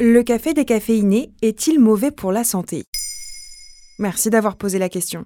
Le café décaféiné est-il mauvais pour la santé? Merci d'avoir posé la question.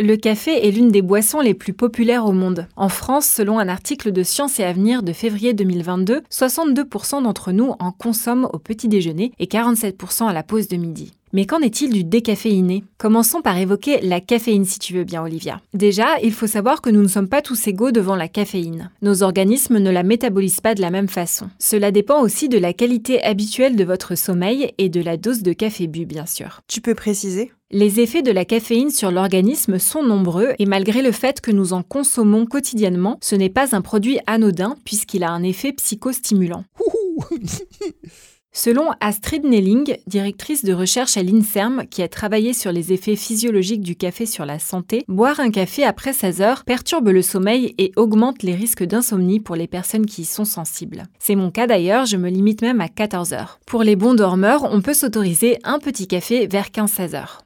Le café est l'une des boissons les plus populaires au monde. En France, selon un article de Science et Avenir de février 2022, 62% d'entre nous en consomment au petit déjeuner et 47% à la pause de midi. Mais qu'en est-il du décaféiné? Commençons par évoquer la caféine si tu veux bien Olivia. Déjà, il faut savoir que nous ne sommes pas tous égaux devant la caféine. Nos organismes ne la métabolisent pas de la même façon. Cela dépend aussi de la qualité habituelle de votre sommeil et de la dose de café bu bien sûr. Tu peux préciser? Les effets de la caféine sur l'organisme sont nombreux et malgré le fait que nous en consommons quotidiennement, ce n'est pas un produit anodin puisqu'il a un effet psychostimulant. Selon Astrid Nelling, directrice de recherche à l'INSERM, qui a travaillé sur les effets physiologiques du café sur la santé, boire un café après 16 heures perturbe le sommeil et augmente les risques d'insomnie pour les personnes qui y sont sensibles. C'est mon cas d'ailleurs, je me limite même à 14 heures. Pour les bons dormeurs, on peut s'autoriser un petit café vers 15-16 heures.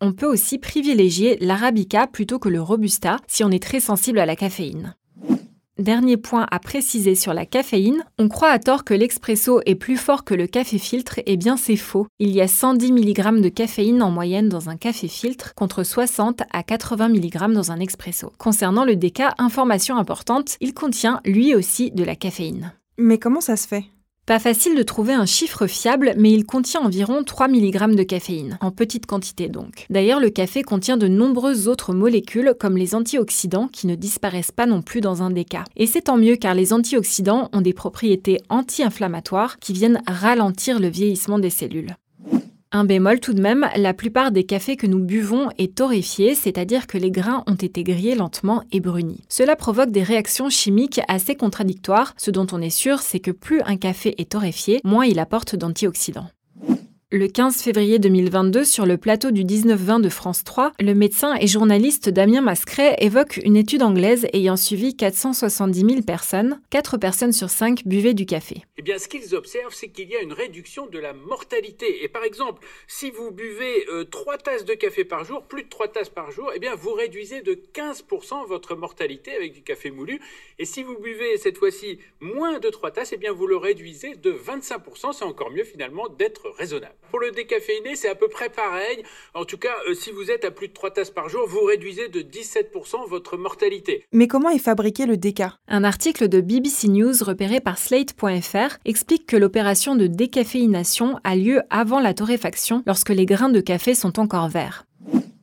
On peut aussi privilégier l'arabica plutôt que le robusta si on est très sensible à la caféine. Dernier point à préciser sur la caféine, on croit à tort que l'expresso est plus fort que le café filtre, et eh bien c'est faux. Il y a 110 mg de caféine en moyenne dans un café filtre contre 60 à 80 mg dans un expresso. Concernant le déca, information importante, il contient lui aussi de la caféine. Mais comment ça se fait? Pas facile de trouver un chiffre fiable, mais il contient environ 3 mg de caféine, en petite quantité donc. D'ailleurs, le café contient de nombreuses autres molécules, comme les antioxydants, qui ne disparaissent pas non plus dans un déca. Et c'est tant mieux car les antioxydants ont des propriétés anti-inflammatoires qui viennent ralentir le vieillissement des cellules. Un bémol tout de même, la plupart des cafés que nous buvons est torréfié, c'est-à-dire que les grains ont été grillés lentement et brunis. Cela provoque des réactions chimiques assez contradictoires. Ce dont on est sûr, c'est que plus un café est torréfié, moins il apporte d'antioxydants. Le 15 février 2022, sur le plateau du 19-20 de France 3, le médecin et journaliste Damien Mascret évoque une étude anglaise ayant suivi 470 000 personnes. 4 personnes sur 5 buvaient du café. Eh bien, ce qu'ils observent, c'est qu'il y a une réduction de la mortalité. Et par exemple, si vous buvez 3 euh, tasses de café par jour, plus de 3 tasses par jour, eh bien, vous réduisez de 15% votre mortalité avec du café moulu. Et si vous buvez cette fois-ci moins de 3 tasses, eh bien, vous le réduisez de 25%. C'est encore mieux finalement d'être raisonnable. Pour le décaféiné, c'est à peu près pareil. En tout cas, euh, si vous êtes à plus de 3 tasses par jour, vous réduisez de 17% votre mortalité. Mais comment est fabriqué le déca? Un article de BBC News repéré par Slate.fr explique que l'opération de décaféination a lieu avant la torréfaction lorsque les grains de café sont encore verts.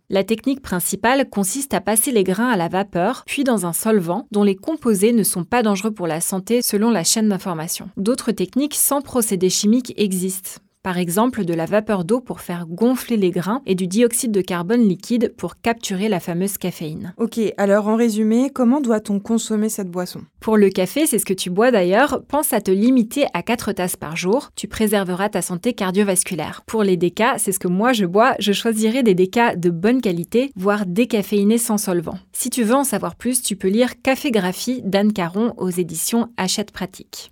La technique principale consiste à passer les grains à la vapeur, puis dans un solvant dont les composés ne sont pas dangereux pour la santé selon la chaîne d'information. D'autres techniques sans procédé chimique existent par exemple de la vapeur d'eau pour faire gonfler les grains et du dioxyde de carbone liquide pour capturer la fameuse caféine. Ok, alors en résumé, comment doit-on consommer cette boisson? Pour le café, c'est ce que tu bois d'ailleurs, pense à te limiter à 4 tasses par jour, tu préserveras ta santé cardiovasculaire. Pour les décas, c'est ce que moi je bois, je choisirai des décas de bonne qualité, voire décaféinés sans solvant. Si tu veux en savoir plus, tu peux lire Cafégraphie d'Anne Caron aux éditions Hachette Pratique.